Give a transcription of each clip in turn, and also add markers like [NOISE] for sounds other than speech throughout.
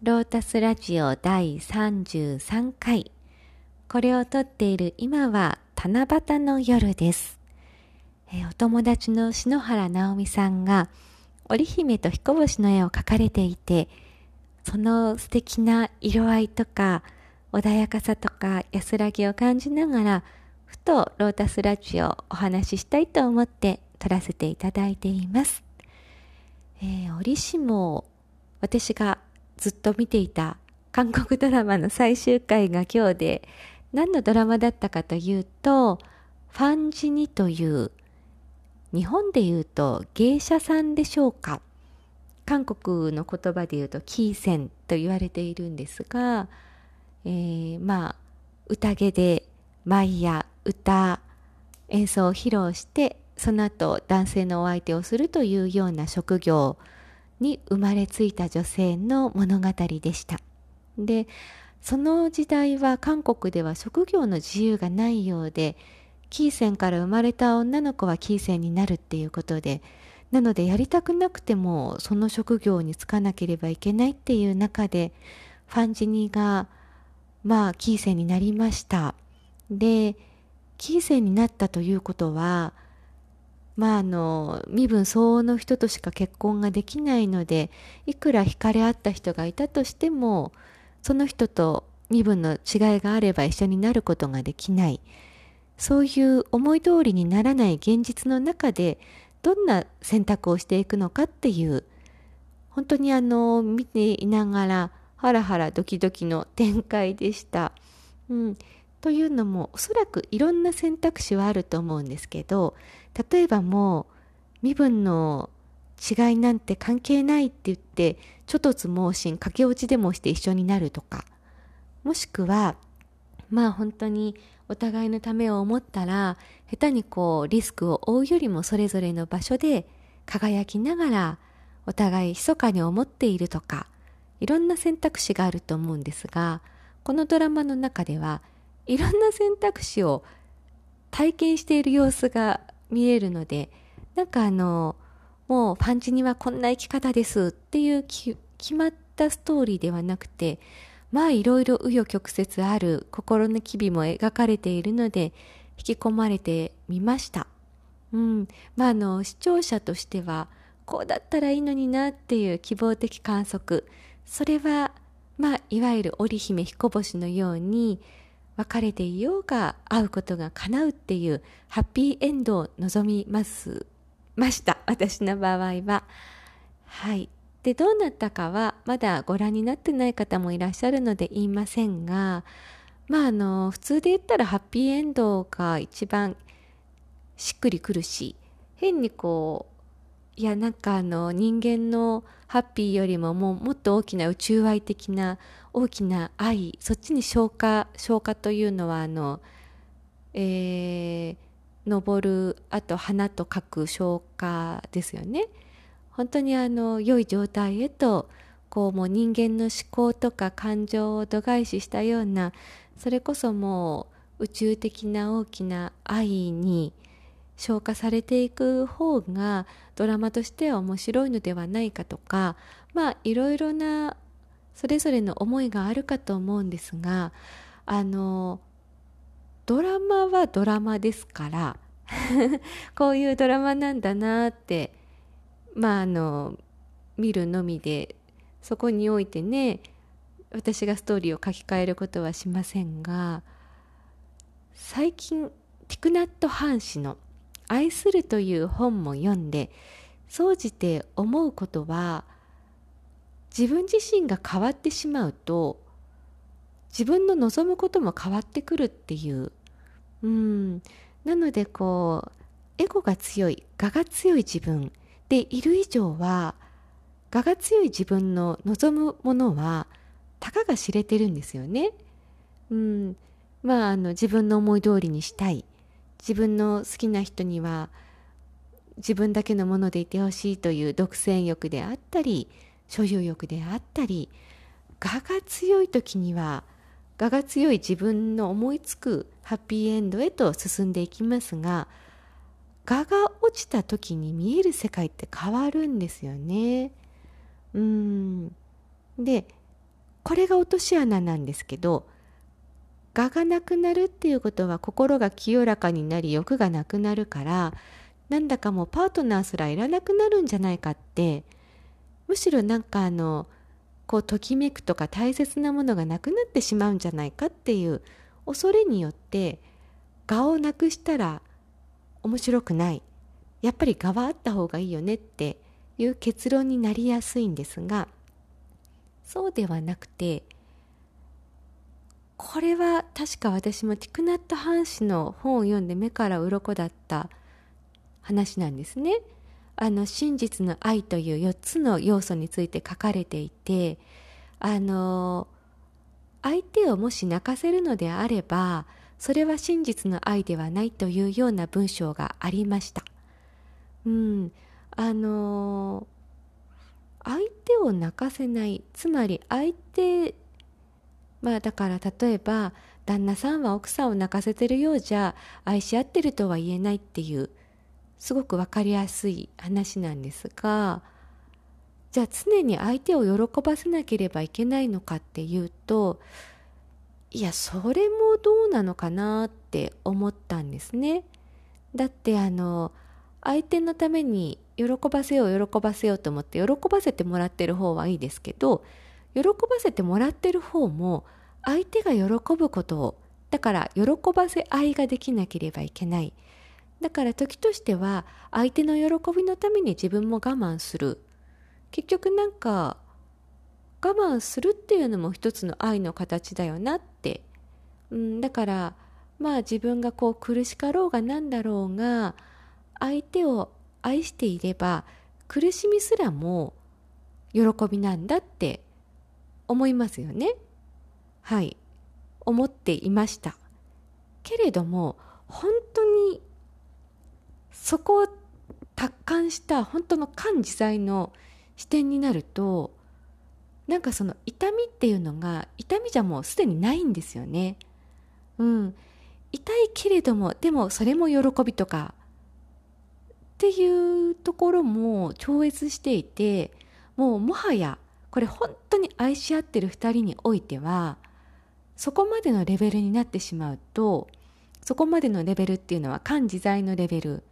ロータスラジオ第33回。これを撮っている今は七夕の夜です。え、お友達の篠原直美さんが織姫と彦星の絵を描かれていて、その素敵な色合いとか穏やかさとか安らぎを感じながら、ふとロータスラジオお話ししたいと思って撮らせていただいています。えー、折しも私がずっと見ていた韓国ドラマの最終回が今日で何のドラマだったかというとファンジニという日本で言うと芸者さんでしょうか。韓国の言葉で言うとキーセンと言われているんですが、えー、まあ宴で舞や歌演奏を披露してその後男性のお相手をするというような職業に生まれついた女性の物語でした。でその時代は韓国では職業の自由がないようでキーセンから生まれた女の子はキーセンになるっていうことでなのでやりたくなくてもその職業に就かなければいけないっていう中でファンジニがまあキーセンになりましたでキーセンになったということはまああの身分相応の人としか結婚ができないのでいくら惹かれ合った人がいたとしてもその人と身分の違いがあれば一緒になることができないそういう思い通りにならない現実の中でどんな選択をしていくのかっていう本当にあの見ていながらハラハラドキドキの展開でした。うん、というのもおそらくいろんな選択肢はあると思うんですけど例えばもう身分の違いなんて関係ないって言ってちょっとつ盲信駆け落ちでもして一緒になるとかもしくはまあ本当にお互いのためを思ったら下手にこうリスクを負うよりもそれぞれの場所で輝きながらお互い密かに思っているとかいろんな選択肢があると思うんですがこのドラマの中ではいろんな選択肢を体験している様子が見えるのでなんかあのもうファンジにはこんな生き方ですっていう決まったストーリーではなくてまあいろいろ紆余曲折ある心の機微も描かれているので引き込まれてみました。うん、まああの視聴者としてはこうだったらいいのになっていう希望的観測それはまあいわゆる織姫彦星のように別れていようが会うことが叶うっていうハッピーエンドを望みますました。[LAUGHS] 私の場合は。はい。でどうなったかはまだご覧になってない方もいらっしゃるので言いませんがまああの普通で言ったらハッピーエンドが一番しっくりくるし変にこういやなんかあの人間のハッピーよりももうもっと大きな宇宙愛的な大きな愛そっちに消化消化というのはあの、えー、登るあと花と書く消化ですよね。本当にあの良い状態へとこうもう人間の思考とか感情を度外視したようなそれこそもう宇宙的な大きな愛に消化されていく方がドラマとしては面白いのではないかとかまあいろいろなそれぞれの思いがあるかと思うんですがあのドラマはドラマですから [LAUGHS] こういうドラマなんだなってまああの見るのみでそこにおいてね私がストーリーを書き換えることはしませんが最近ティクナット・ハン氏の「愛する」という本も読んで総じて思うことは自分自身が変わってしまうと自分の望むことも変わってくるっていう。うん。なのでこうエゴが強い我が強い自分でいる以上は我が強い自分の望むものはたかが知れてるんですよね。うん。まああの自分の思い通りにしたい。自分の好きな人には自分だけのものでいてほしいという独占欲であったり所有欲であったり我が強い時には我が強い自分の思いつくハッピーエンドへと進んでいきますが我が落ちた時に見える世界って変わるんですよね。うんでこれが落とし穴なんですけど我がなくなるっていうことは心が清らかになり欲がなくなるからなんだかもうパートナーすらいらなくなるんじゃないかってむしろなんかあのこうときめくとか大切なものがなくなってしまうんじゃないかっていう恐れによって我をなくしたら面白くない。やっぱり我はあった方がいいよねっていう結論になりやすいんですがそうではなくてこれは確か私もティクナット・ハン氏の本を読んで目から鱗だった話なんですね。あの真実の愛という4つの要素について書かれていてあの相手をもし泣かせるのであればそれは真実の愛ではないというような文章がありました。うん、あの相手を泣かせないつまり相手まあだから例えば旦那さんは奥さんを泣かせてるようじゃ愛し合ってるとは言えないっていうすごく分かりやすい話なんですがじゃあ常に相手を喜ばせなければいけないのかっていうといやそれもどうなのかなって思ったんですね。だってあの相手のために喜ばせよう喜ばせようと思って喜ばせてもらってる方はいいですけど喜ばせてもらってる方も相手が喜ぶことをだから喜ばせ合いができなければいけない。だから時としては相手の喜びのために自分も我慢する。結局なんか我慢するっていうのも一つの愛の形だよなって、うん、だからまあ自分がこう苦しかろうがなんだろうが相手を愛していれば苦しみすらも喜びなんだって思いますよね。はい。思っていました。けれども本当にそこを達観した本当の感自在の視点になるとなんかその痛みっていうのが痛みじゃもうすでにないんですよね。うん、痛いけれどもでもそれも喜びとかっていうところも超越していてもうもはやこれ本当に愛し合ってる2人においてはそこまでのレベルになってしまうとそこまでのレベルっていうのは感自在のレベル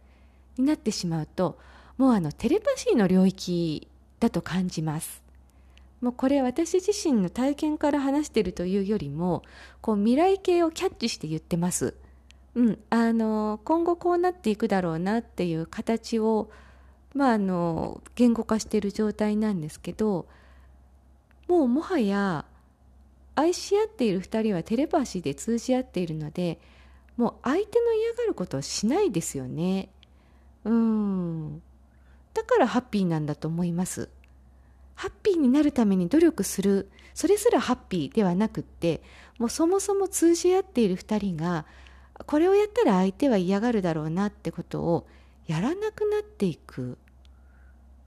になってしまうともうあのテレパシーの領域だと感じます。もうこれ私自身の体験から話しているというよりもこう未来形をキャッチして言ってます。うん、あの今後こうなっていくだろうなっていう形を、まあ、あの言語化している状態なんですけどもうもはや愛し合っている2人はテレパシーで通じ合っているのでもう相手の嫌がることをしないですよね。うん。だからハッピーなんだと思います。ハッピーになるために努力する。それすらハッピーではなくってもうそもそも通じ合っている2人がこれをやったら相手は嫌がるだろうなってことをやらなくなっていく。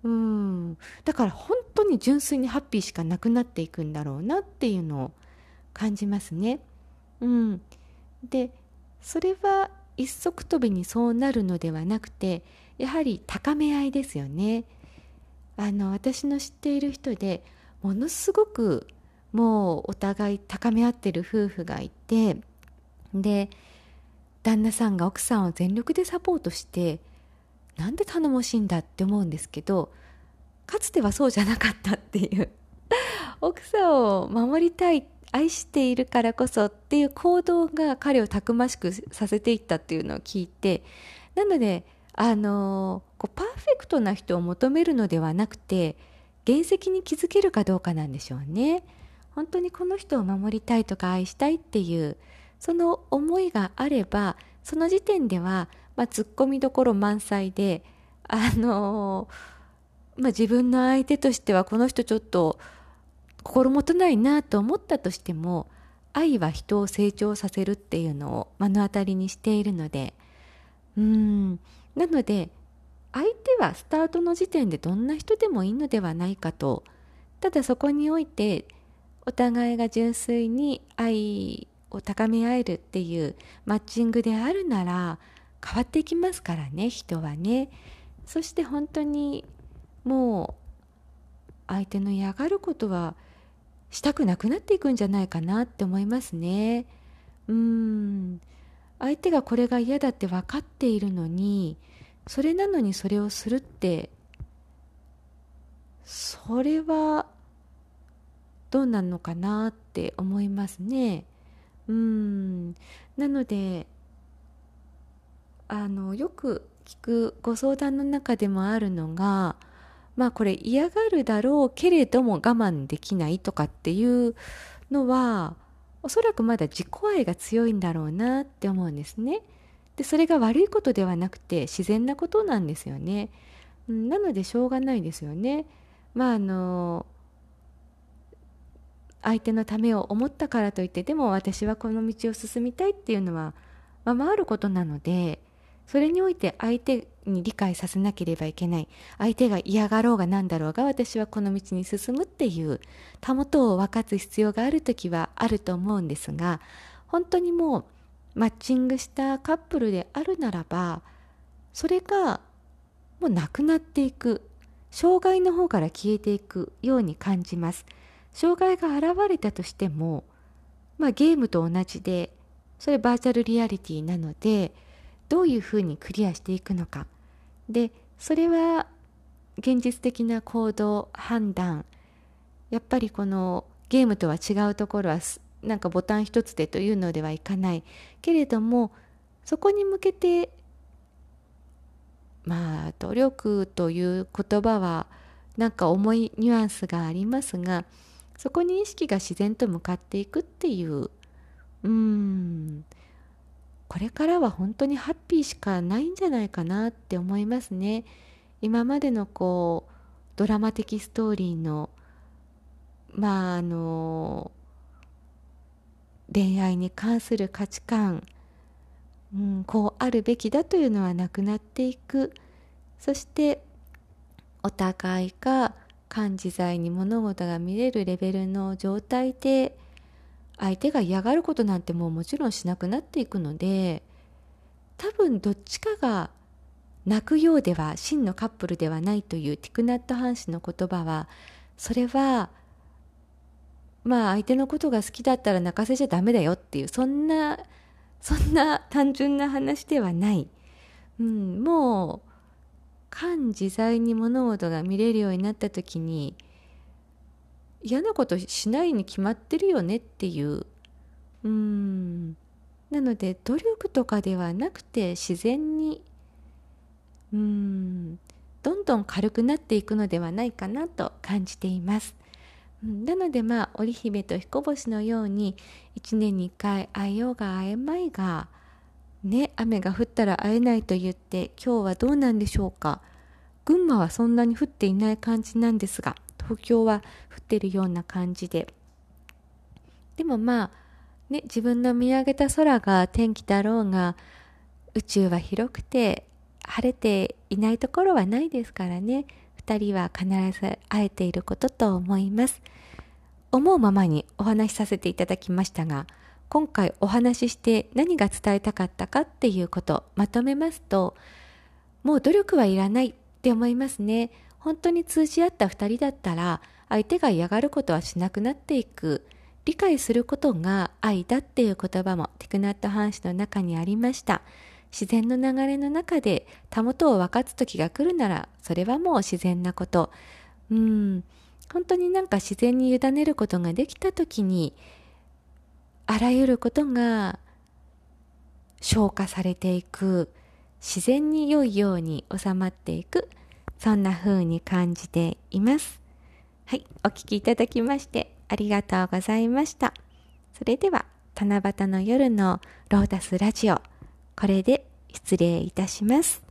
うん。だから本当に純粋にハッピーしかなくなっていくんだろうなっていうのを感じますね。うん、でそれは一足飛びにそうなるのではなくてやはり高め合いですよね。あの私の知っている人でものすごくもうお互い高め合ってる夫婦がいてで旦那さんが奥さんを全力でサポートしてなんで頼もしいんだって思うんですけどかつてはそうじゃなかったっていう。[LAUGHS] 奥さんを守りたい愛しているからこそっていう行動が彼をたくましくさせていったっていうのを聞いてなのであのこうパーフェクトな人を求めるのではなくて原石に気づけるかどうかなんでしょうね。本当にこの人を守りたいとか愛したいっていうその思いがあればその時点では、まあ、ツッコミどころ満載であのまあ、自分の相手としてはこの人ちょっと心もとないなと思ったとしても愛は人を成長させるっていうのを目の当たりにしているのでうん。なので相手はスタートの時点でどんな人でもいいのではないかと。ただそこにおいてお互いが純粋に愛を高め合えるっていうマッチングであるなら変わっていきますからね人はねそして本当にもう相手の嫌がることはしたくなくなっていくんじゃないかなって思いますね。うん相手がこれが嫌だって分かっているのにそれなのにそれをするってそれはどうなのかなって思いますね。うんなのであのよく聞くご相談の中でもあるのがまあこれ嫌がるだろうけれども我慢できないとかっていうのはおそらくまだ自己愛が強いんだろうなって思うんですね。でそれが悪いことではなくて自然なことなんですよね。なのでしょうがないですよね。まああの相手のためを思ったからといってでも私はこの道を進みたいっていうのはままあることなのでそれにおいて相手に理解させなければいけない。相手が嫌がろうが何だろうが私はこの道に進むっていうたもとを分かつ必要がある時はあると思うんですが本当にもうマッチングしたカップルであるならばそれがもうなくなっていく障害の方から消えていくように感じます。障害が現れたとしても、まあ、ゲームと同じでそれバーチャルリアリティなのでどういうふうにクリアしていくのか。でそれは現実的な行動判断。やっぱりこのゲームとは違うところはなんかボタン一つでというのではいかない。けれどもそこに向けてまあ努力という言葉はなんか重いニュアンスがありますがそこに意識が自然と向かっていくっていううん。これからは本当にハッピーしかないんじゃないかなって思いますね。今までのこうドラマ的ストーリーのまああの恋愛に関する価値観、うん、こうあるべきだというのはなくなっていくそしてお互いが感自在に物事が見れるレベルの状態で相手が嫌がることなんてもうもちろんしなくなっていくので多分どっちかが泣くようでは真のカップルではないというティクナット・ハン氏の言葉はそれはまあ相手のことが好きだったら泣かせちゃダメだよっていうそんなそんな単純な話ではない、うん、もう感自在に物事が見れるようになった時に嫌なことしないに決まってるよねっていう。うん。なので努力とかではなくて自然にうん。どんどん軽くなっていくのではないかなと感じています。なのでまあ織姫と彦星のように1年に1回会えようが会えまいがね雨が降ったら会えないと言って今日はどうなんでしょうか。群馬はそんなに降っていない感じなんですが東京は降ってるような感じで。でもまあね自分の見上げた空が天気だろうが宇宙は広くて晴れていないところはないですからね。2人は必ず会えていることと思います。思うままにお話しさせていただきましたが今回お話しして何が伝えたかったかっていうことまとめますともう努力はいらないって思いますね。本当に通じ合った2人だったら相手が嫌がることはしなくなっていく。理解することが愛だっていう言葉もティクナット・ハン氏の中にありました。自然の流れの中でたもとを分かつ時が来るならそれはもう自然なこと。うん。本当になんか自然に委ねることができた時にあらゆることが消化されていく。自然に良いように収まっていく。そんな風に感じています。はい、お聴きいただきましてありがとうございました。それでは、七夕の夜のロータスラジオ、これで失礼いたします。